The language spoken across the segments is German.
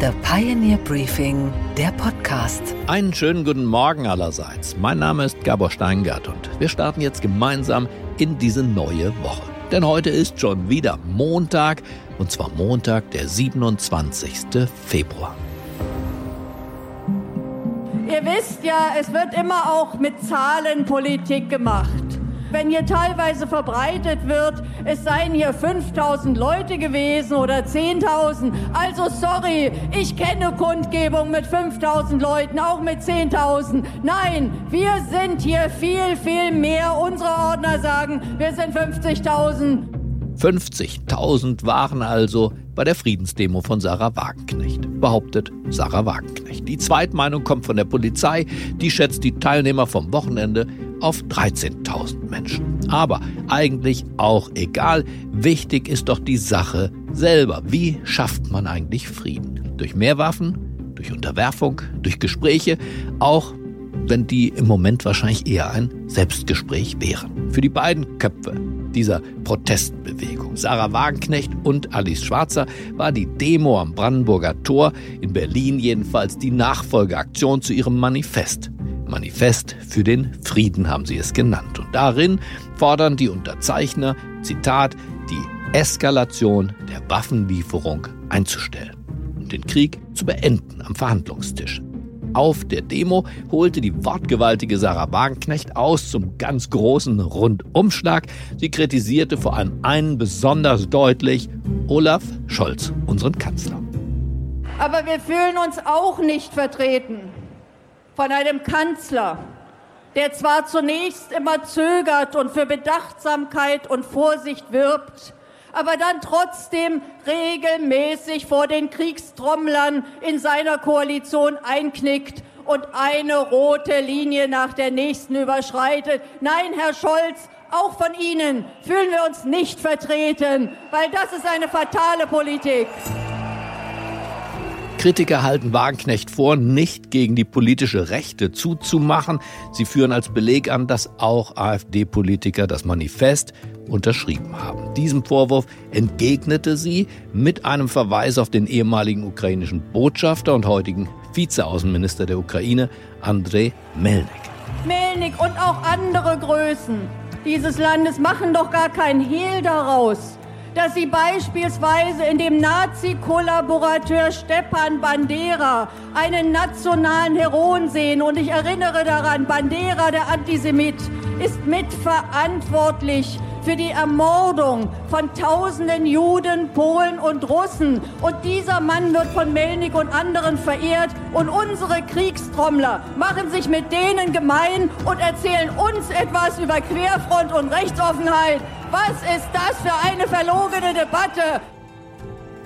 The Pioneer Briefing, der Podcast. Einen schönen guten Morgen allerseits. Mein Name ist Gabor Steingart und wir starten jetzt gemeinsam in diese neue Woche. Denn heute ist schon wieder Montag und zwar Montag, der 27. Februar. Ihr wisst ja, es wird immer auch mit Zahlen Politik gemacht wenn hier teilweise verbreitet wird, es seien hier 5000 Leute gewesen oder 10.000. Also sorry, ich kenne Kundgebung mit 5000 Leuten, auch mit 10.000. Nein, wir sind hier viel, viel mehr. Unsere Ordner sagen, wir sind 50.000. 50.000 waren also bei der Friedensdemo von Sarah Wagenknecht, behauptet Sarah Wagenknecht. Die Zweitmeinung kommt von der Polizei, die schätzt die Teilnehmer vom Wochenende auf 13.000 Menschen. Aber eigentlich auch egal, wichtig ist doch die Sache selber. Wie schafft man eigentlich Frieden? Durch mehr Waffen, durch Unterwerfung, durch Gespräche, auch wenn die im Moment wahrscheinlich eher ein Selbstgespräch wären. Für die beiden Köpfe dieser Protestbewegung, Sarah Wagenknecht und Alice Schwarzer, war die Demo am Brandenburger Tor in Berlin jedenfalls die Nachfolgeaktion zu ihrem Manifest. Manifest für den Frieden haben sie es genannt. Und darin fordern die Unterzeichner, Zitat, die Eskalation der Waffenlieferung einzustellen und den Krieg zu beenden am Verhandlungstisch. Auf der Demo holte die wortgewaltige Sarah Wagenknecht aus zum ganz großen Rundumschlag. Sie kritisierte vor allem einen besonders deutlich, Olaf Scholz, unseren Kanzler. Aber wir fühlen uns auch nicht vertreten von einem Kanzler, der zwar zunächst immer zögert und für Bedachtsamkeit und Vorsicht wirbt, aber dann trotzdem regelmäßig vor den Kriegstrommeln in seiner Koalition einknickt und eine rote Linie nach der nächsten überschreitet. Nein, Herr Scholz, auch von Ihnen fühlen wir uns nicht vertreten, weil das ist eine fatale Politik. Kritiker halten Wagenknecht vor, nicht gegen die politische Rechte zuzumachen. Sie führen als Beleg an, dass auch AfD-Politiker das Manifest unterschrieben haben. Diesem Vorwurf entgegnete sie mit einem Verweis auf den ehemaligen ukrainischen Botschafter und heutigen Vizeaußenminister der Ukraine, Andrei Melnik. Melnik und auch andere Größen dieses Landes machen doch gar kein Hehl daraus, dass sie beispielsweise in dem Nazi-Kollaborateur Stepan Bandera einen nationalen Heroen sehen. Und ich erinnere daran, Bandera, der Antisemit, ist mitverantwortlich für die Ermordung von tausenden Juden, Polen und Russen. Und dieser Mann wird von Melnik und anderen verehrt. Und unsere Kriegstrommler machen sich mit denen gemein und erzählen uns etwas über Querfront und Rechtsoffenheit. Was ist das für eine verlogene Debatte?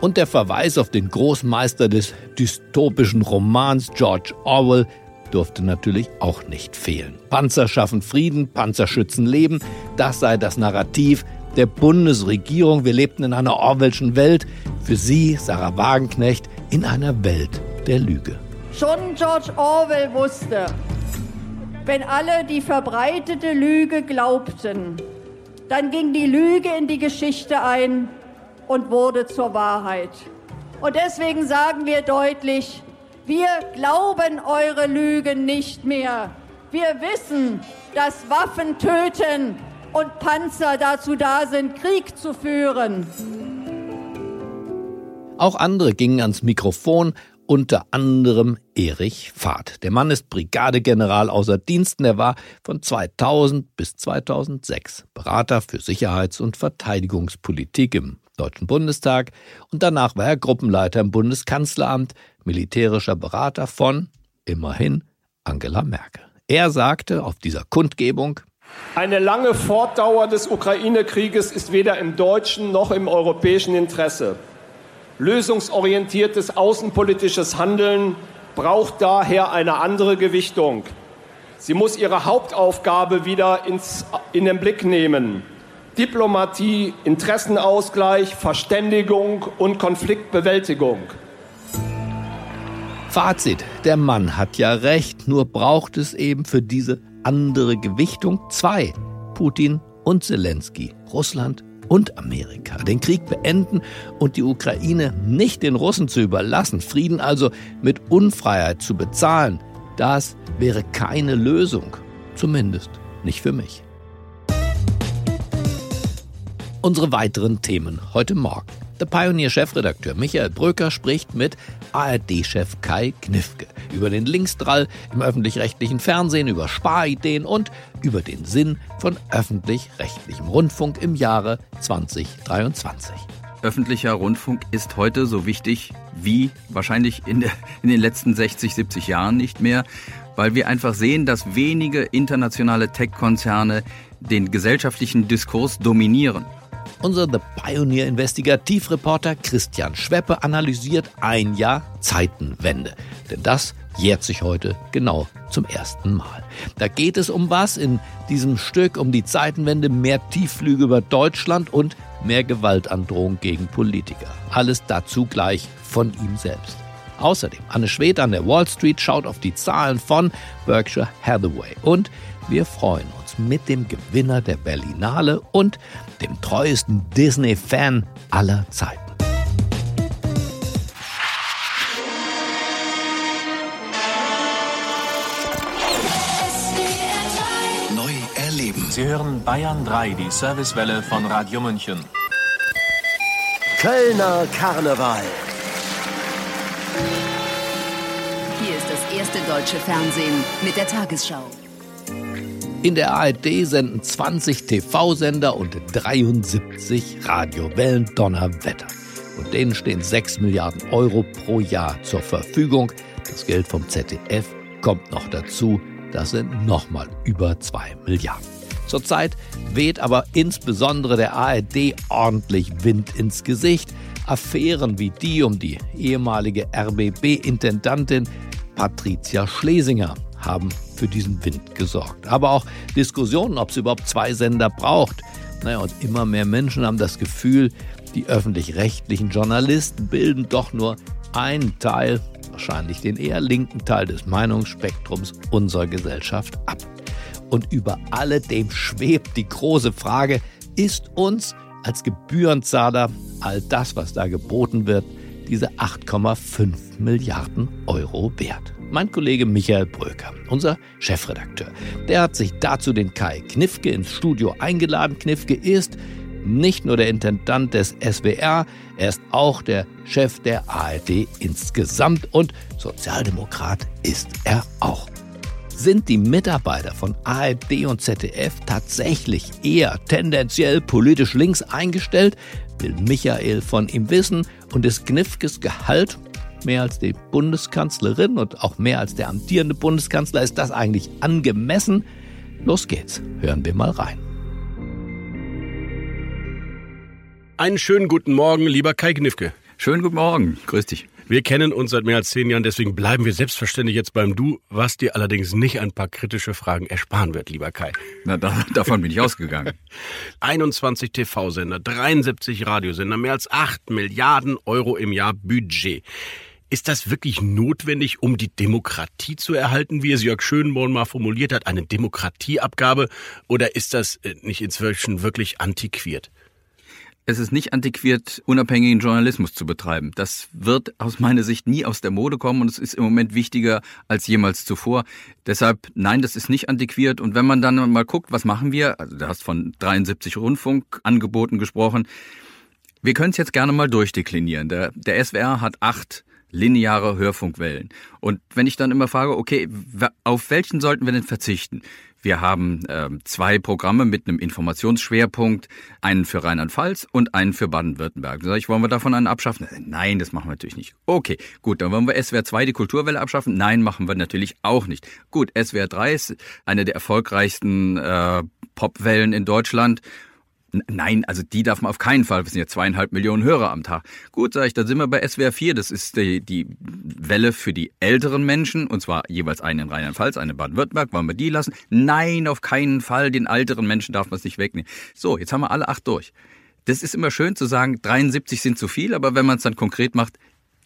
Und der Verweis auf den Großmeister des dystopischen Romans George Orwell durfte natürlich auch nicht fehlen. Panzer schaffen Frieden, Panzer schützen Leben, das sei das Narrativ der Bundesregierung. Wir lebten in einer Orwellschen Welt. Für sie, Sarah Wagenknecht, in einer Welt der Lüge. Schon George Orwell wusste, wenn alle die verbreitete Lüge glaubten, dann ging die Lüge in die Geschichte ein und wurde zur Wahrheit. Und deswegen sagen wir deutlich, wir glauben eure Lügen nicht mehr. Wir wissen, dass Waffen töten und Panzer dazu da sind, Krieg zu führen. Auch andere gingen ans Mikrofon unter anderem Erich Fahrt. Der Mann ist Brigadegeneral außer Diensten. Er war von 2000 bis 2006 Berater für Sicherheits- und Verteidigungspolitik im Deutschen Bundestag und danach war er Gruppenleiter im Bundeskanzleramt, militärischer Berater von, immerhin, Angela Merkel. Er sagte auf dieser Kundgebung, eine lange Fortdauer des Ukraine-Krieges ist weder im deutschen noch im europäischen Interesse. Lösungsorientiertes außenpolitisches Handeln braucht daher eine andere Gewichtung. Sie muss ihre Hauptaufgabe wieder ins, in den Blick nehmen. Diplomatie, Interessenausgleich, Verständigung und Konfliktbewältigung. Fazit, der Mann hat ja recht, nur braucht es eben für diese andere Gewichtung zwei, Putin und Zelensky. Russland und Amerika. Den Krieg beenden und die Ukraine nicht den Russen zu überlassen, Frieden also mit Unfreiheit zu bezahlen, das wäre keine Lösung. Zumindest nicht für mich. Unsere weiteren Themen heute Morgen. Der Pioneer-Chefredakteur Michael Bröker spricht mit ARD-Chef Kai Knifke über den Linksdrall im öffentlich-rechtlichen Fernsehen, über Sparideen und über den Sinn von öffentlich-rechtlichem Rundfunk im Jahre 2023. Öffentlicher Rundfunk ist heute so wichtig wie wahrscheinlich in, der, in den letzten 60, 70 Jahren nicht mehr, weil wir einfach sehen, dass wenige internationale Tech-Konzerne den gesellschaftlichen Diskurs dominieren. Unser The Pioneer Investigativreporter Christian Schweppe analysiert ein Jahr Zeitenwende. Denn das jährt sich heute genau zum ersten Mal. Da geht es um was in diesem Stück, um die Zeitenwende, mehr Tiefflüge über Deutschland und mehr Gewaltandrohung gegen Politiker. Alles dazu gleich von ihm selbst. Außerdem, Anne Schwed an der Wall Street schaut auf die Zahlen von Berkshire Hathaway und wir freuen uns mit dem Gewinner der Berlinale und dem treuesten Disney-Fan aller Zeiten. Neu erleben. Sie hören Bayern 3, die Servicewelle von Radio München. Kölner Karneval. Hier ist das erste deutsche Fernsehen mit der Tagesschau. In der ARD senden 20 TV-Sender und 73 Radiowellen Donnerwetter. Und denen stehen 6 Milliarden Euro pro Jahr zur Verfügung. Das Geld vom ZDF kommt noch dazu. Das sind nochmal über 2 Milliarden. Zurzeit weht aber insbesondere der ARD ordentlich Wind ins Gesicht. Affären wie die um die ehemalige RBB-Intendantin Patricia Schlesinger haben für diesen Wind gesorgt. Aber auch Diskussionen, ob es überhaupt zwei Sender braucht. Naja, und immer mehr Menschen haben das Gefühl, die öffentlich-rechtlichen Journalisten bilden doch nur einen Teil, wahrscheinlich den eher linken Teil des Meinungsspektrums unserer Gesellschaft ab. Und über alledem schwebt die große Frage, ist uns als Gebührenzahler all das, was da geboten wird, diese 8,5 Milliarden Euro wert? Mein Kollege Michael Bröker, unser Chefredakteur. Der hat sich dazu den Kai Knifke ins Studio eingeladen. Knifke ist nicht nur der Intendant des SWR, er ist auch der Chef der ARD insgesamt und Sozialdemokrat ist er auch. Sind die Mitarbeiter von ARD und ZDF tatsächlich eher tendenziell politisch links eingestellt? Will Michael von ihm wissen und ist Knifkes Gehalt mehr als die Bundeskanzlerin und auch mehr als der amtierende Bundeskanzler. Ist das eigentlich angemessen? Los geht's, hören wir mal rein. Einen schönen guten Morgen, lieber Kai Gnifke. Schönen guten Morgen, grüß dich. Wir kennen uns seit mehr als zehn Jahren, deswegen bleiben wir selbstverständlich jetzt beim Du, was dir allerdings nicht ein paar kritische Fragen ersparen wird, lieber Kai. Na, da, davon bin ich ausgegangen. 21 TV-Sender, 73 Radiosender, mehr als 8 Milliarden Euro im Jahr Budget. Ist das wirklich notwendig, um die Demokratie zu erhalten, wie es Jörg Schönborn mal formuliert hat, eine Demokratieabgabe? Oder ist das äh, nicht inzwischen wirklich antiquiert? Es ist nicht antiquiert, unabhängigen Journalismus zu betreiben. Das wird aus meiner Sicht nie aus der Mode kommen und es ist im Moment wichtiger als jemals zuvor. Deshalb, nein, das ist nicht antiquiert. Und wenn man dann mal guckt, was machen wir? Also du hast von 73 Rundfunkangeboten gesprochen. Wir können es jetzt gerne mal durchdeklinieren. Der, der SWR hat acht lineare Hörfunkwellen. Und wenn ich dann immer frage, okay, auf welchen sollten wir denn verzichten? Wir haben äh, zwei Programme mit einem Informationsschwerpunkt, einen für Rheinland-Pfalz und einen für Baden-Württemberg. Da sage ich, wollen wir davon einen abschaffen? Nein, das machen wir natürlich nicht. Okay, gut, dann wollen wir SWR 2 die Kulturwelle abschaffen? Nein, machen wir natürlich auch nicht. Gut, SWR 3 ist eine der erfolgreichsten äh, Popwellen in Deutschland. Nein, also die darf man auf keinen Fall. Wir sind ja zweieinhalb Millionen Hörer am Tag. Gut, sage ich, dann sind wir bei SWR 4. Das ist die, die Welle für die älteren Menschen. Und zwar jeweils eine in Rheinland-Pfalz, eine in Baden-Württemberg. Wollen wir die lassen? Nein, auf keinen Fall. Den älteren Menschen darf man es nicht wegnehmen. So, jetzt haben wir alle acht durch. Das ist immer schön zu sagen, 73 sind zu viel, aber wenn man es dann konkret macht,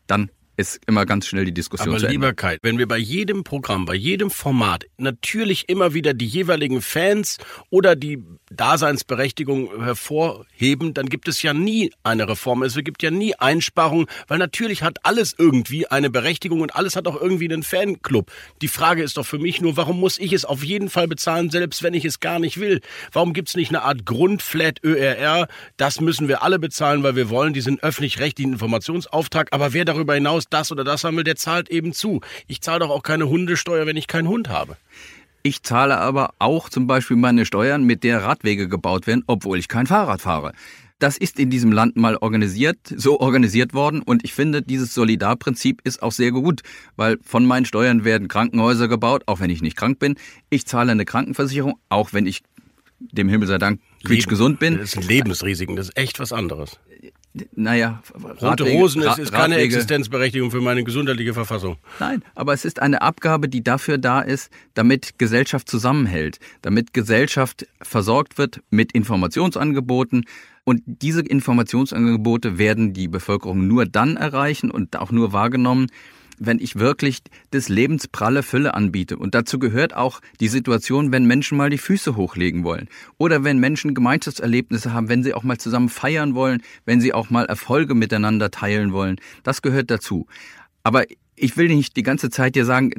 dann ist immer ganz schnell die Diskussion Aber zu Ende. lieber Kai, wenn wir bei jedem Programm, bei jedem Format natürlich immer wieder die jeweiligen Fans oder die Daseinsberechtigung hervorheben, dann gibt es ja nie eine Reform. Es gibt ja nie Einsparungen, weil natürlich hat alles irgendwie eine Berechtigung und alles hat auch irgendwie einen Fanclub. Die Frage ist doch für mich nur, warum muss ich es auf jeden Fall bezahlen, selbst wenn ich es gar nicht will? Warum gibt es nicht eine Art Grundflat ÖRR? Das müssen wir alle bezahlen, weil wir wollen diesen öffentlich-rechtlichen Informationsauftrag. Aber wer darüber hinaus das oder das haben will, der zahlt eben zu. Ich zahle doch auch keine Hundesteuer, wenn ich keinen Hund habe. Ich zahle aber auch zum Beispiel meine Steuern, mit der Radwege gebaut werden, obwohl ich kein Fahrrad fahre. Das ist in diesem Land mal organisiert, so organisiert worden und ich finde, dieses Solidarprinzip ist auch sehr gut, weil von meinen Steuern werden Krankenhäuser gebaut, auch wenn ich nicht krank bin. Ich zahle eine Krankenversicherung, auch wenn ich dem Himmel sei Dank quietschgesund bin. Das sind Lebensrisiken, das ist echt was anderes. Naja, Rote Radwege- Rosen ist, ist keine Radwege- Existenzberechtigung für meine gesundheitliche Verfassung. Nein, aber es ist eine Abgabe, die dafür da ist, damit Gesellschaft zusammenhält, damit Gesellschaft versorgt wird mit Informationsangeboten. Und diese Informationsangebote werden die Bevölkerung nur dann erreichen und auch nur wahrgenommen, wenn ich wirklich des Lebens pralle Fülle anbiete. Und dazu gehört auch die Situation, wenn Menschen mal die Füße hochlegen wollen. Oder wenn Menschen Gemeinschaftserlebnisse haben, wenn sie auch mal zusammen feiern wollen, wenn sie auch mal Erfolge miteinander teilen wollen. Das gehört dazu. Aber ich will nicht die ganze Zeit dir sagen,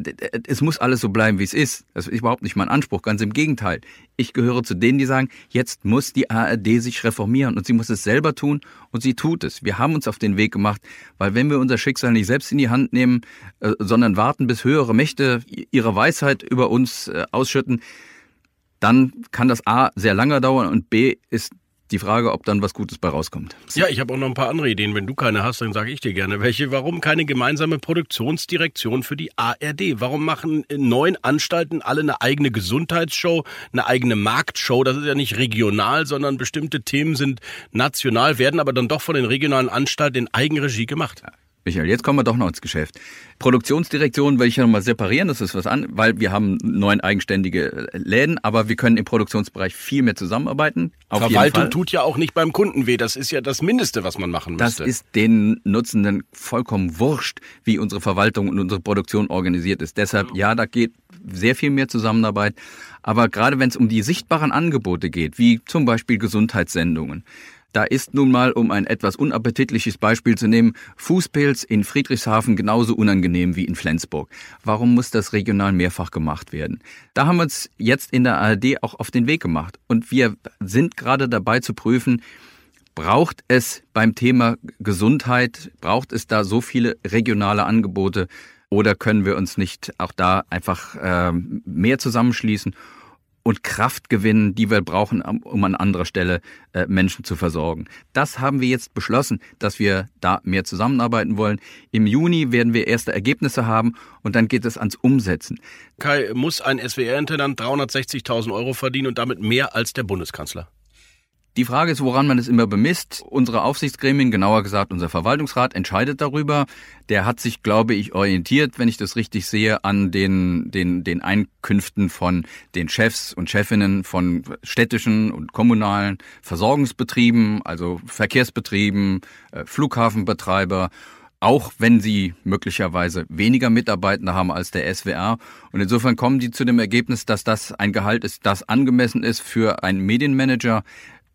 es muss alles so bleiben, wie es ist. Das ist überhaupt nicht mein Anspruch, ganz im Gegenteil. Ich gehöre zu denen, die sagen, jetzt muss die ARD sich reformieren und sie muss es selber tun und sie tut es. Wir haben uns auf den Weg gemacht, weil wenn wir unser Schicksal nicht selbst in die Hand nehmen, äh, sondern warten, bis höhere Mächte ihre Weisheit über uns äh, ausschütten, dann kann das A sehr lange dauern und B ist die Frage, ob dann was Gutes bei rauskommt. Ja, ich habe auch noch ein paar andere Ideen. Wenn du keine hast, dann sage ich dir gerne welche. Warum keine gemeinsame Produktionsdirektion für die ARD? Warum machen neun Anstalten alle eine eigene Gesundheitsshow, eine eigene Marktshow? Das ist ja nicht regional, sondern bestimmte Themen sind national, werden aber dann doch von den regionalen Anstalten in Eigenregie gemacht. Michael, jetzt kommen wir doch noch ins Geschäft. Produktionsdirektion will ich ja nochmal separieren, das ist was an, weil wir haben neun eigenständige Läden, aber wir können im Produktionsbereich viel mehr zusammenarbeiten. Auf Verwaltung tut ja auch nicht beim Kunden weh. Das ist ja das Mindeste, was man machen Das müsste. ist den Nutzenden vollkommen wurscht, wie unsere Verwaltung und unsere Produktion organisiert ist. Deshalb, ja, da geht sehr viel mehr Zusammenarbeit. Aber gerade wenn es um die sichtbaren Angebote geht, wie zum Beispiel Gesundheitssendungen, da ist nun mal, um ein etwas unappetitliches Beispiel zu nehmen, Fußpilz in Friedrichshafen genauso unangenehm wie in Flensburg. Warum muss das regional mehrfach gemacht werden? Da haben wir uns jetzt in der ARD auch auf den Weg gemacht. Und wir sind gerade dabei zu prüfen, Braucht es beim Thema Gesundheit, braucht es da so viele regionale Angebote oder können wir uns nicht auch da einfach ähm, mehr zusammenschließen und Kraft gewinnen, die wir brauchen, um- an anderer Stelle äh, Menschen zu versorgen? Das haben wir jetzt beschlossen, dass wir da mehr zusammenarbeiten wollen. Im Juni werden wir erste Ergebnisse haben und dann geht es ans Umsetzen. Kai, muss ein SWR-Intendant 360.000 Euro verdienen und damit mehr als der Bundeskanzler? Die Frage ist, woran man es immer bemisst. Unsere Aufsichtsgremien, genauer gesagt unser Verwaltungsrat, entscheidet darüber. Der hat sich, glaube ich, orientiert, wenn ich das richtig sehe, an den, den, den Einkünften von den Chefs und Chefinnen von städtischen und kommunalen Versorgungsbetrieben, also Verkehrsbetrieben, äh, Flughafenbetreiber auch wenn sie möglicherweise weniger Mitarbeitende haben als der SWR. Und insofern kommen die zu dem Ergebnis, dass das ein Gehalt ist, das angemessen ist für einen Medienmanager.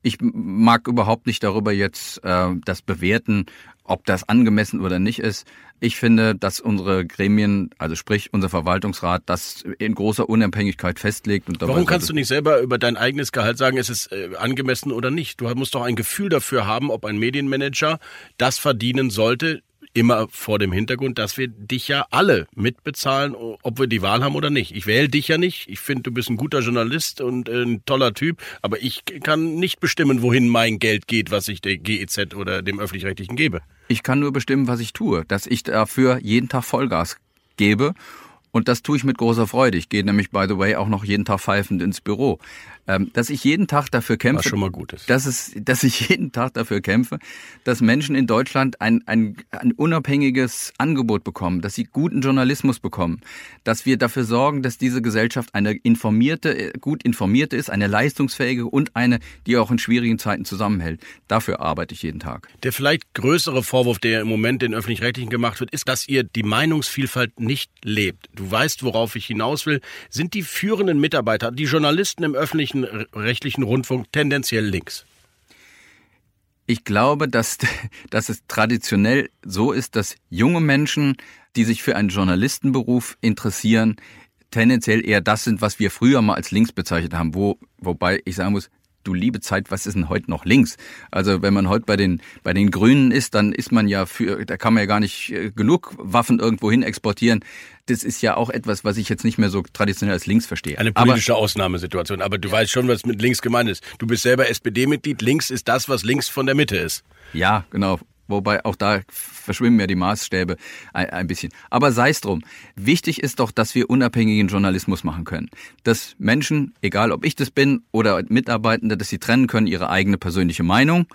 Ich mag überhaupt nicht darüber jetzt äh, das bewerten, ob das angemessen oder nicht ist. Ich finde, dass unsere Gremien, also sprich unser Verwaltungsrat, das in großer Unabhängigkeit festlegt. Und Warum kannst du nicht selber über dein eigenes Gehalt sagen, ist es äh, angemessen oder nicht? Du musst doch ein Gefühl dafür haben, ob ein Medienmanager das verdienen sollte, immer vor dem Hintergrund, dass wir dich ja alle mitbezahlen, ob wir die Wahl haben oder nicht. Ich wähle dich ja nicht. Ich finde, du bist ein guter Journalist und äh, ein toller Typ, aber ich kann nicht bestimmen, wohin mein Geld geht, was ich der GEZ oder dem Öffentlich-Rechtlichen gebe. Ich kann nur bestimmen, was ich tue, dass ich dafür jeden Tag Vollgas gebe Und das tue ich mit großer Freude. Ich gehe nämlich, by the way, auch noch jeden Tag pfeifend ins Büro. Ähm, dass ich jeden Tag dafür kämpfe, Was schon mal gut ist. Dass, es, dass ich jeden Tag dafür kämpfe, dass Menschen in Deutschland ein, ein, ein unabhängiges Angebot bekommen, dass sie guten Journalismus bekommen, dass wir dafür sorgen, dass diese Gesellschaft eine informierte, gut informierte ist, eine leistungsfähige und eine, die auch in schwierigen Zeiten zusammenhält. Dafür arbeite ich jeden Tag. Der vielleicht größere Vorwurf, der im Moment den öffentlich-rechtlichen gemacht wird, ist, dass ihr die Meinungsvielfalt nicht lebt. Du weißt, worauf ich hinaus will. Sind die führenden Mitarbeiter, die Journalisten im öffentlichen öffentlich-rechtlichen Rundfunk tendenziell links? Ich glaube, dass, dass es traditionell so ist, dass junge Menschen, die sich für einen Journalistenberuf interessieren, tendenziell eher das sind, was wir früher mal als links bezeichnet haben, wo, wobei ich sagen muss, du liebe Zeit, was ist denn heute noch links? Also wenn man heute bei den, bei den Grünen ist, dann ist man ja für, da kann man ja gar nicht äh, genug Waffen irgendwo hin exportieren. Das ist ja auch etwas, was ich jetzt nicht mehr so traditionell als links verstehe. Eine politische aber, Ausnahmesituation. Aber du weißt schon, was mit links gemeint ist. Du bist selber SPD-Mitglied. Links ist das, was links von der Mitte ist. Ja, genau. Wobei auch da verschwimmen ja die Maßstäbe ein, ein bisschen. Aber sei es drum. Wichtig ist doch, dass wir unabhängigen Journalismus machen können. Dass Menschen, egal ob ich das bin oder Mitarbeitende, dass sie trennen können ihre eigene persönliche Meinung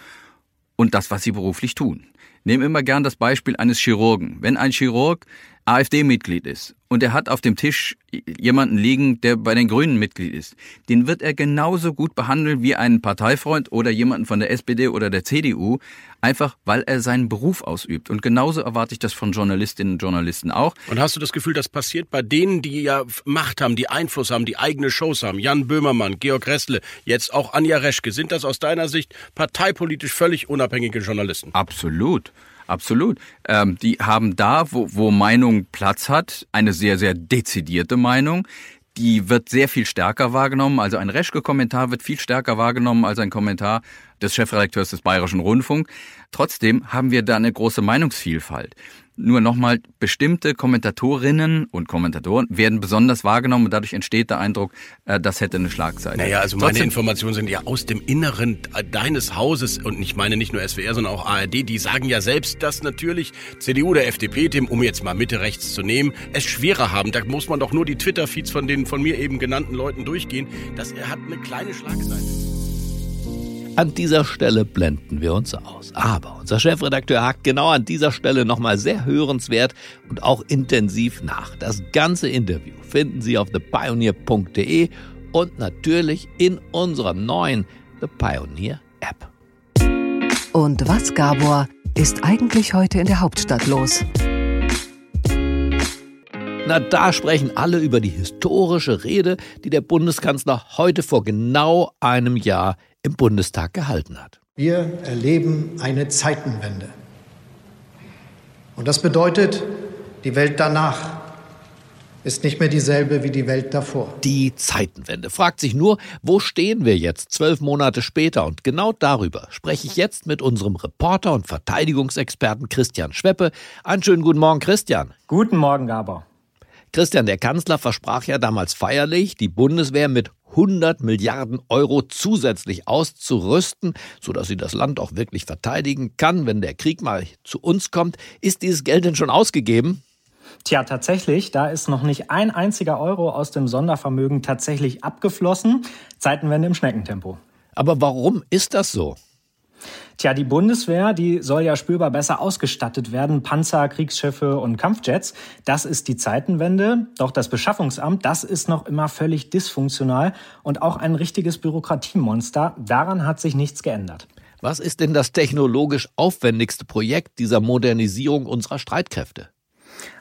und das, was sie beruflich tun. Nehmen immer gern das Beispiel eines Chirurgen. Wenn ein Chirurg AfD-Mitglied ist und er hat auf dem Tisch jemanden liegen, der bei den Grünen Mitglied ist, den wird er genauso gut behandeln wie einen Parteifreund oder jemanden von der SPD oder der CDU, einfach weil er seinen Beruf ausübt. Und genauso erwarte ich das von Journalistinnen und Journalisten auch. Und hast du das Gefühl, das passiert bei denen, die ja Macht haben, die Einfluss haben, die eigene Shows haben? Jan Böhmermann, Georg Ressle, jetzt auch Anja Reschke. Sind das aus deiner Sicht parteipolitisch völlig unabhängige Journalisten? Absolut. Absolut. Ähm, die haben da, wo, wo Meinung Platz hat, eine sehr, sehr dezidierte Meinung. Die wird sehr viel stärker wahrgenommen. Also ein Reschke-Kommentar wird viel stärker wahrgenommen als ein Kommentar des Chefredakteurs des Bayerischen Rundfunk. Trotzdem haben wir da eine große Meinungsvielfalt. Nur nochmal, bestimmte Kommentatorinnen und Kommentatoren werden besonders wahrgenommen und dadurch entsteht der Eindruck, äh, das hätte eine Schlagseite. Naja, also meine Trotzdem, Informationen sind ja aus dem Inneren deines Hauses und ich meine nicht nur SWR, sondern auch ARD, die sagen ja selbst, dass natürlich CDU oder FDP, dem, um jetzt mal Mitte rechts zu nehmen, es schwerer haben. Da muss man doch nur die Twitter-Feeds von den von mir eben genannten Leuten durchgehen. Das hat eine kleine Schlagseite. An dieser Stelle blenden wir uns aus. Aber unser Chefredakteur hakt genau an dieser Stelle nochmal sehr hörenswert und auch intensiv nach. Das ganze Interview finden Sie auf thepioneer.de und natürlich in unserer neuen The Pioneer App. Und was, Gabor, ist eigentlich heute in der Hauptstadt los? Na, da sprechen alle über die historische Rede, die der Bundeskanzler heute vor genau einem Jahr im Bundestag gehalten hat. Wir erleben eine Zeitenwende. Und das bedeutet, die Welt danach ist nicht mehr dieselbe wie die Welt davor. Die Zeitenwende fragt sich nur, wo stehen wir jetzt zwölf Monate später? Und genau darüber spreche ich jetzt mit unserem Reporter und Verteidigungsexperten Christian Schweppe. Einen schönen guten Morgen, Christian. Guten Morgen, Gabor. Christian, der Kanzler versprach ja damals feierlich, die Bundeswehr mit 100 Milliarden Euro zusätzlich auszurüsten, sodass sie das Land auch wirklich verteidigen kann, wenn der Krieg mal zu uns kommt. Ist dieses Geld denn schon ausgegeben? Tja, tatsächlich, da ist noch nicht ein einziger Euro aus dem Sondervermögen tatsächlich abgeflossen. Zeitenwende im Schneckentempo. Aber warum ist das so? Tja, die Bundeswehr, die soll ja spürbar besser ausgestattet werden. Panzer, Kriegsschiffe und Kampfjets. Das ist die Zeitenwende. Doch das Beschaffungsamt, das ist noch immer völlig dysfunktional und auch ein richtiges Bürokratiemonster. Daran hat sich nichts geändert. Was ist denn das technologisch aufwendigste Projekt dieser Modernisierung unserer Streitkräfte?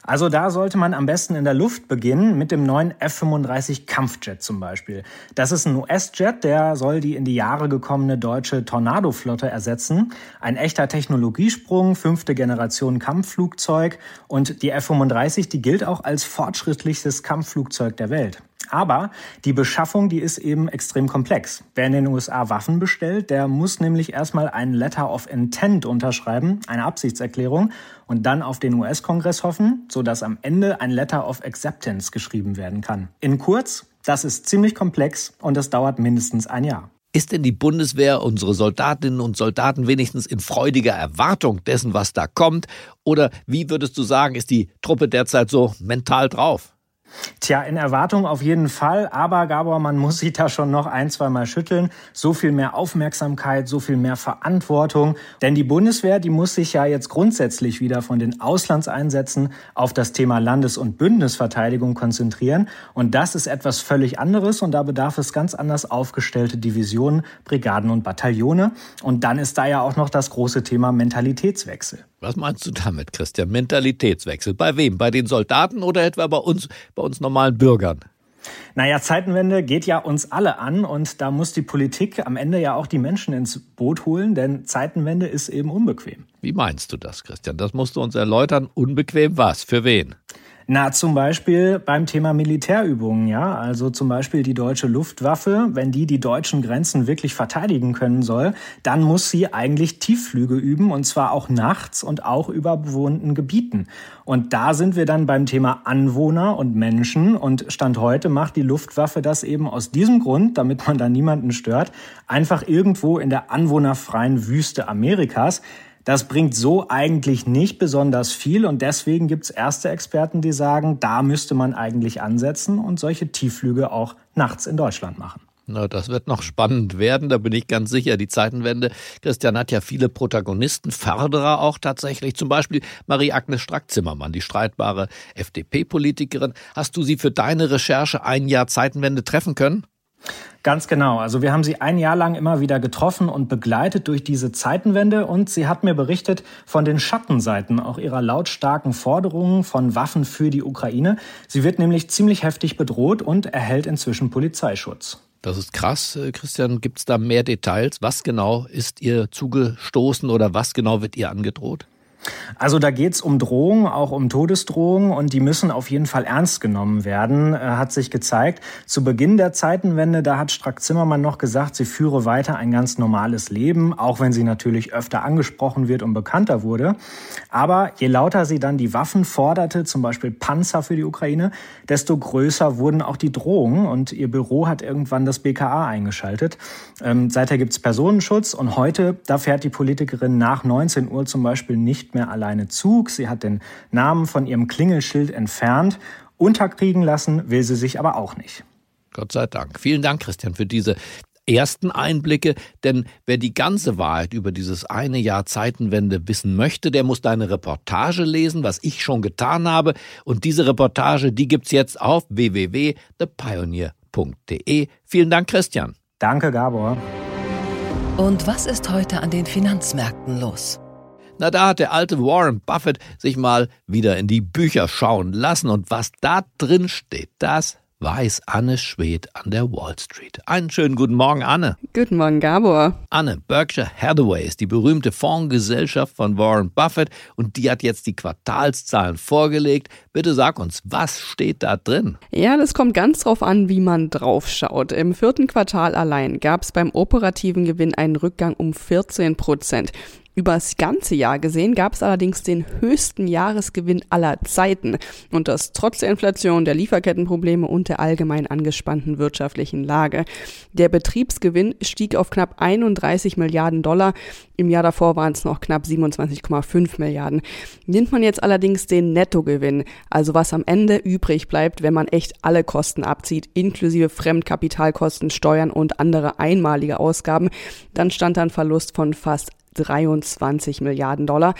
Also da sollte man am besten in der Luft beginnen mit dem neuen F-35 Kampfjet zum Beispiel. Das ist ein US-Jet, der soll die in die Jahre gekommene deutsche Tornado-Flotte ersetzen. Ein echter Technologiesprung, fünfte Generation Kampfflugzeug und die F-35, die gilt auch als fortschrittlichstes Kampfflugzeug der Welt. Aber die Beschaffung, die ist eben extrem komplex. Wer in den USA Waffen bestellt, der muss nämlich erstmal ein Letter of Intent unterschreiben, eine Absichtserklärung, und dann auf den US-Kongress hoffen, sodass am Ende ein Letter of Acceptance geschrieben werden kann. In kurz, das ist ziemlich komplex und es dauert mindestens ein Jahr. Ist denn die Bundeswehr, unsere Soldatinnen und Soldaten wenigstens in freudiger Erwartung dessen, was da kommt? Oder wie würdest du sagen, ist die Truppe derzeit so mental drauf? Tja, in Erwartung auf jeden Fall, aber Gabor, man muss sich da schon noch ein, zwei Mal schütteln. So viel mehr Aufmerksamkeit, so viel mehr Verantwortung. Denn die Bundeswehr, die muss sich ja jetzt grundsätzlich wieder von den Auslandseinsätzen auf das Thema Landes- und Bündnisverteidigung konzentrieren. Und das ist etwas völlig anderes und da bedarf es ganz anders aufgestellte Divisionen, Brigaden und Bataillone. Und dann ist da ja auch noch das große Thema Mentalitätswechsel. Was meinst du damit, Christian? Mentalitätswechsel. Bei wem? Bei den Soldaten oder etwa bei uns, bei uns normalen Bürgern? Naja, Zeitenwende geht ja uns alle an und da muss die Politik am Ende ja auch die Menschen ins Boot holen, denn Zeitenwende ist eben unbequem. Wie meinst du das, Christian? Das musst du uns erläutern. Unbequem was? Für wen? Na, zum Beispiel beim Thema Militärübungen, ja. Also zum Beispiel die deutsche Luftwaffe, wenn die die deutschen Grenzen wirklich verteidigen können soll, dann muss sie eigentlich Tiefflüge üben und zwar auch nachts und auch über bewohnten Gebieten. Und da sind wir dann beim Thema Anwohner und Menschen und Stand heute macht die Luftwaffe das eben aus diesem Grund, damit man da niemanden stört, einfach irgendwo in der anwohnerfreien Wüste Amerikas. Das bringt so eigentlich nicht besonders viel und deswegen gibt es erste Experten, die sagen, da müsste man eigentlich ansetzen und solche Tiefflüge auch nachts in Deutschland machen. Na, das wird noch spannend werden, da bin ich ganz sicher. Die Zeitenwende, Christian hat ja viele Protagonisten, Förderer auch tatsächlich. Zum Beispiel Marie-Agnes Strack-Zimmermann, die streitbare FDP-Politikerin. Hast du sie für deine Recherche ein Jahr Zeitenwende treffen können? Ganz genau. Also wir haben sie ein Jahr lang immer wieder getroffen und begleitet durch diese Zeitenwende und sie hat mir berichtet von den Schattenseiten auch ihrer lautstarken Forderungen von Waffen für die Ukraine. Sie wird nämlich ziemlich heftig bedroht und erhält inzwischen Polizeischutz. Das ist krass, äh, Christian. Gibt es da mehr Details? Was genau ist ihr zugestoßen oder was genau wird ihr angedroht? Also da geht's um Drohungen, auch um Todesdrohungen und die müssen auf jeden Fall ernst genommen werden, äh, hat sich gezeigt. Zu Beginn der Zeitenwende, da hat Strack-Zimmermann noch gesagt, sie führe weiter ein ganz normales Leben, auch wenn sie natürlich öfter angesprochen wird und bekannter wurde. Aber je lauter sie dann die Waffen forderte, zum Beispiel Panzer für die Ukraine, desto größer wurden auch die Drohungen und ihr Büro hat irgendwann das BKA eingeschaltet. Ähm, seither gibt's Personenschutz und heute, da fährt die Politikerin nach 19 Uhr zum Beispiel nicht nicht mehr alleine Zug. Sie hat den Namen von ihrem Klingelschild entfernt. Unterkriegen lassen will sie sich aber auch nicht. Gott sei Dank. Vielen Dank, Christian, für diese ersten Einblicke, denn wer die ganze Wahrheit über dieses eine Jahr Zeitenwende wissen möchte, der muss deine Reportage lesen, was ich schon getan habe. Und diese Reportage, die gibt's jetzt auf www.thepioneer.de. Vielen Dank, Christian. Danke, Gabor. Und was ist heute an den Finanzmärkten los? Na, da hat der alte Warren Buffett sich mal wieder in die Bücher schauen lassen und was da drin steht, das weiß Anne Schwed an der Wall Street. Einen schönen guten Morgen, Anne. Guten Morgen, Gabor. Anne, Berkshire Hathaway ist die berühmte Fondsgesellschaft von Warren Buffett und die hat jetzt die Quartalszahlen vorgelegt. Bitte sag uns, was steht da drin? Ja, das kommt ganz drauf an, wie man drauf schaut. Im vierten Quartal allein gab es beim operativen Gewinn einen Rückgang um 14 Prozent. Übers ganze Jahr gesehen gab es allerdings den höchsten Jahresgewinn aller Zeiten und das trotz der Inflation, der Lieferkettenprobleme und der allgemein angespannten wirtschaftlichen Lage. Der Betriebsgewinn stieg auf knapp 31 Milliarden Dollar. Im Jahr davor waren es noch knapp 27,5 Milliarden. Nimmt man jetzt allerdings den Nettogewinn, also was am Ende übrig bleibt, wenn man echt alle Kosten abzieht, inklusive Fremdkapitalkosten, Steuern und andere einmalige Ausgaben, dann stand ein Verlust von fast 23 Milliarden Dollar.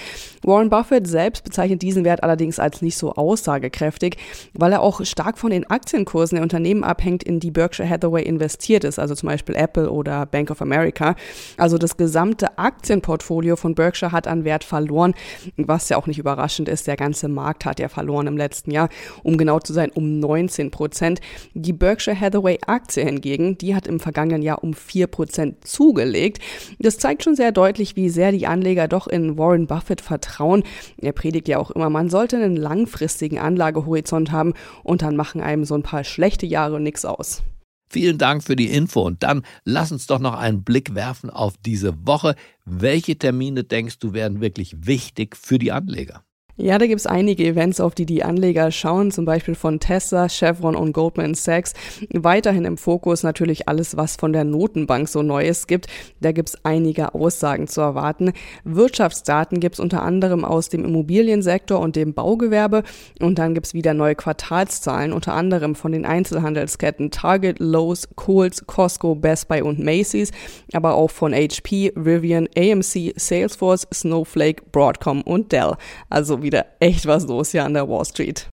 Warren Buffett selbst bezeichnet diesen Wert allerdings als nicht so aussagekräftig, weil er auch stark von den Aktienkursen der Unternehmen abhängt, in die Berkshire Hathaway investiert ist, also zum Beispiel Apple oder Bank of America. Also das gesamte Aktienportfolio von Berkshire hat an Wert verloren, was ja auch nicht überraschend ist. Der ganze Markt hat ja verloren im letzten Jahr, um genau zu sein, um 19 Prozent. Die Berkshire Hathaway Aktie hingegen, die hat im vergangenen Jahr um 4 Prozent zugelegt. Das zeigt schon sehr deutlich, wie sehr die Anleger doch in Warren Buffett vertrauen. Er predigt ja auch immer, man sollte einen langfristigen Anlagehorizont haben und dann machen einem so ein paar schlechte Jahre nichts aus. Vielen Dank für die Info und dann lass uns doch noch einen Blick werfen auf diese Woche. Welche Termine denkst du werden wirklich wichtig für die Anleger? Ja, da gibt es einige Events, auf die die Anleger schauen, zum Beispiel von Tesla, Chevron und Goldman Sachs. Weiterhin im Fokus natürlich alles, was von der Notenbank so Neues gibt. Da gibt es einige Aussagen zu erwarten. Wirtschaftsdaten gibt es unter anderem aus dem Immobiliensektor und dem Baugewerbe. Und dann gibt es wieder neue Quartalszahlen, unter anderem von den Einzelhandelsketten Target, Lowe's, Kohl's, Costco, Best Buy und Macy's, aber auch von HP, Rivian, AMC, Salesforce, Snowflake, Broadcom und Dell. Also wieder echt was los hier an der Wall Street.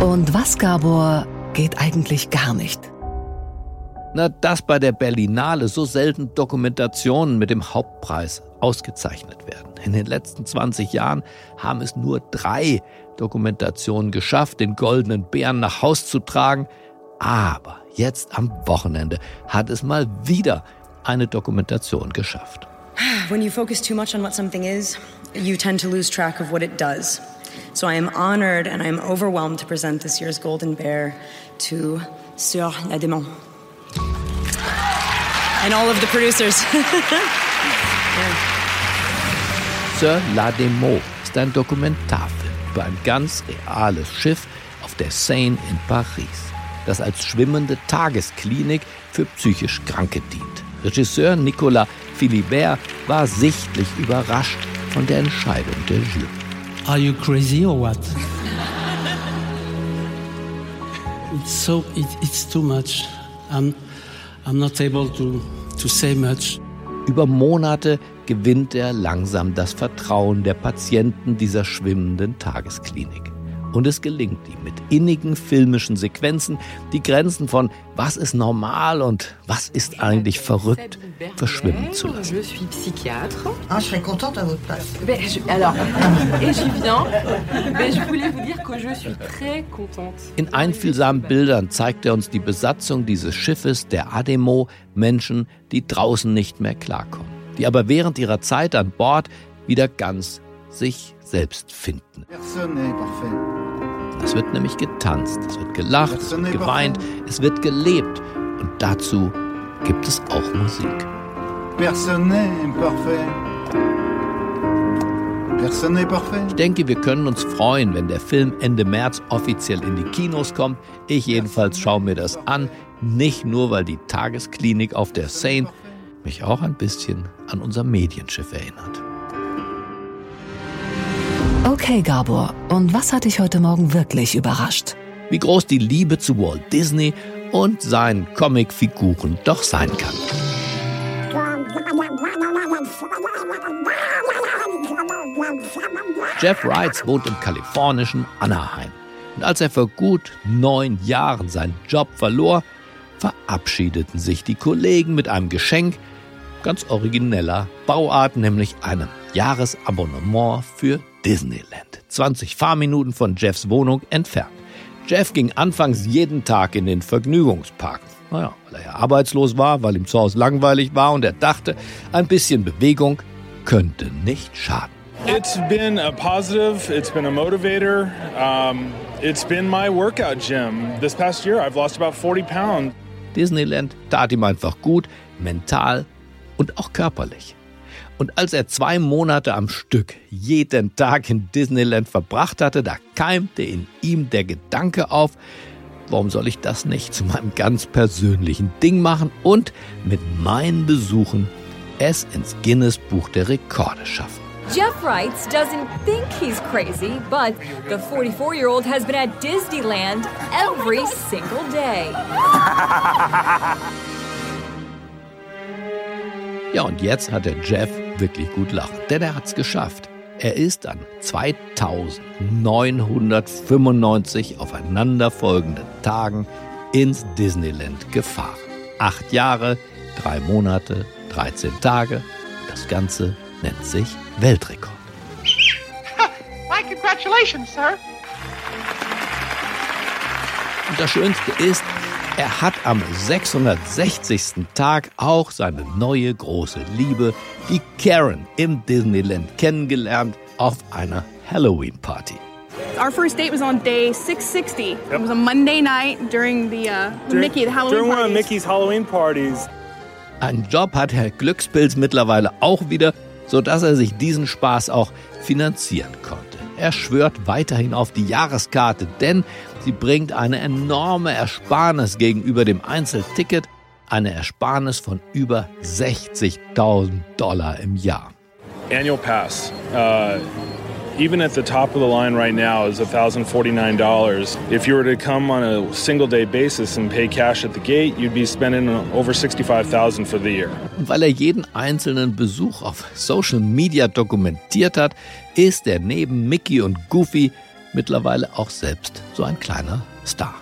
Und was, Gabor, geht eigentlich gar nicht? Na, dass bei der Berlinale so selten Dokumentationen mit dem Hauptpreis ausgezeichnet werden. In den letzten 20 Jahren haben es nur drei Dokumentationen geschafft, den goldenen Bären nach Haus zu tragen. Aber jetzt am Wochenende hat es mal wieder eine Dokumentation geschafft. When you focus too much on what something is, you tend to lose track of what it does. So I am honored and I am overwhelmed to present this year's Golden Bear to Sur la Démon. And all of the producers. yeah. Sur la ist ein Dokumentarfilm über ein ganz reales Schiff auf der Seine in Paris, das als schwimmende Tagesklinik für psychisch Kranke dient. Regisseur Nicolas Philibert war sichtlich überrascht von der Entscheidung der Jury. Are you crazy or what? it's so it, it's too much. I'm I'm not able to to say much. Über Monate gewinnt er langsam das Vertrauen der Patienten dieser schwimmenden Tagesklinik. Und es gelingt ihm mit innigen filmischen Sequenzen, die Grenzen von was ist normal und was ist eigentlich verrückt verschwimmen zu lassen. Je suis psychiatre. Ah, je serais contente à votre place. Ben, je, alors, et je viens, ben, je voulais vous dire que je suis très contente. In einfühlsamen Bildern zeigt er uns die Besatzung dieses Schiffes, der Ademo, Menschen, die draußen nicht mehr klarkommen, die aber während ihrer Zeit an Bord wieder ganz sich selbst finden. Es wird nämlich getanzt, es wird gelacht, es wird geweint, es wird gelebt. Und dazu gibt es auch Musik. Ich denke, wir können uns freuen, wenn der Film Ende März offiziell in die Kinos kommt. Ich jedenfalls schaue mir das an, nicht nur, weil die Tagesklinik auf der Seine mich auch ein bisschen an unser Medienschiff erinnert. Okay, Gabor, und was hat dich heute Morgen wirklich überrascht? Wie groß die Liebe zu Walt Disney und seinen Comicfiguren doch sein kann. Jeff Wrights wohnt im kalifornischen Anaheim. Und als er vor gut neun Jahren seinen Job verlor, verabschiedeten sich die Kollegen mit einem Geschenk ganz origineller Bauart, nämlich einem Jahresabonnement für Disneyland. 20 Fahrminuten von Jeffs Wohnung entfernt. Jeff ging anfangs jeden Tag in den Vergnügungspark. Naja, weil er ja arbeitslos war, weil ihm zu Hause langweilig war und er dachte, ein bisschen Bewegung könnte nicht schaden. It's been a positive, it's been a motivator, um, it's been my workout gym. This past year I've lost about 40 pounds. Disneyland tat ihm einfach gut, mental und auch körperlich. Und als er zwei Monate am Stück jeden Tag in Disneyland verbracht hatte, da keimte in ihm der Gedanke auf, warum soll ich das nicht zu meinem ganz persönlichen Ding machen und mit meinen Besuchen es ins Guinness Buch der Rekorde schaffen. Jeff Wrights doesn't think he's crazy, but the 44 year old has been at Disneyland every single day. Ja, und jetzt hat der Jeff wirklich gut lachen, denn er hat es geschafft. Er ist an 2995 aufeinanderfolgenden Tagen ins Disneyland gefahren. Acht Jahre, drei Monate, 13 Tage. Das Ganze nennt sich Weltrekord. My congratulations, sir. Und das Schönste ist, er hat am 660. Tag auch seine neue große Liebe, die Karen, im Disneyland kennengelernt auf einer Halloween-Party. Our first date was on day 660. Yep. It was a Monday night during the uh, during, Mickey the Halloween during one of Mickey's Halloween parties. Einen Job hat Herr Glückspilz mittlerweile auch wieder, sodass er sich diesen Spaß auch finanzieren konnte. Er schwört weiterhin auf die Jahreskarte, denn sie bringt eine enorme Ersparnis gegenüber dem Einzelticket, eine Ersparnis von über 60.000 Dollar im Jahr. Annual Pass. Uh even at the top of the line right now is $1,049. If you were to come on a single day basis and pay cash at the gate, you'd be spending over 65,000 for the year. Und weil er jeden einzelnen Besuch auf Social Media dokumentiert hat, ist er neben Mickey und Goofy mittlerweile auch selbst so ein kleiner Star.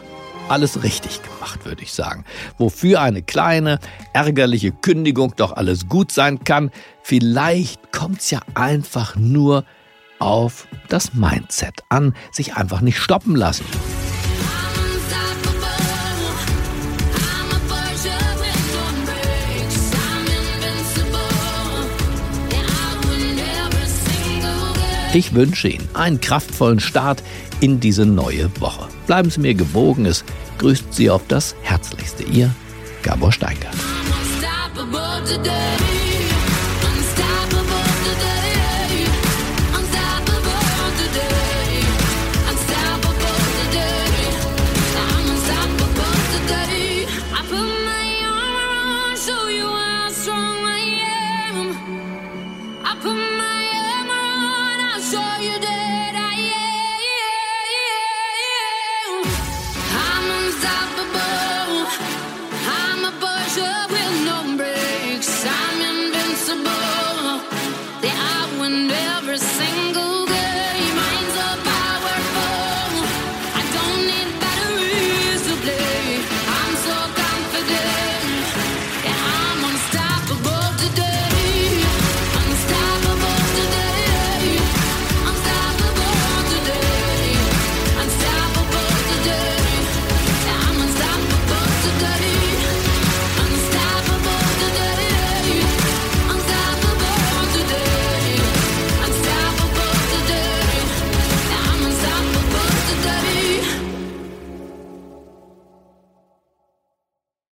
Alles richtig gemacht, würde ich sagen. Wofür eine kleine, ärgerliche Kündigung doch alles gut sein kann, vielleicht kommt's ja einfach nur auf das Mindset an, sich einfach nicht stoppen lassen. Ich wünsche Ihnen einen kraftvollen Start in diese neue Woche. Bleiben Sie mir gewogen, es grüßt Sie auf das Herzlichste. Ihr Gabor Steingart.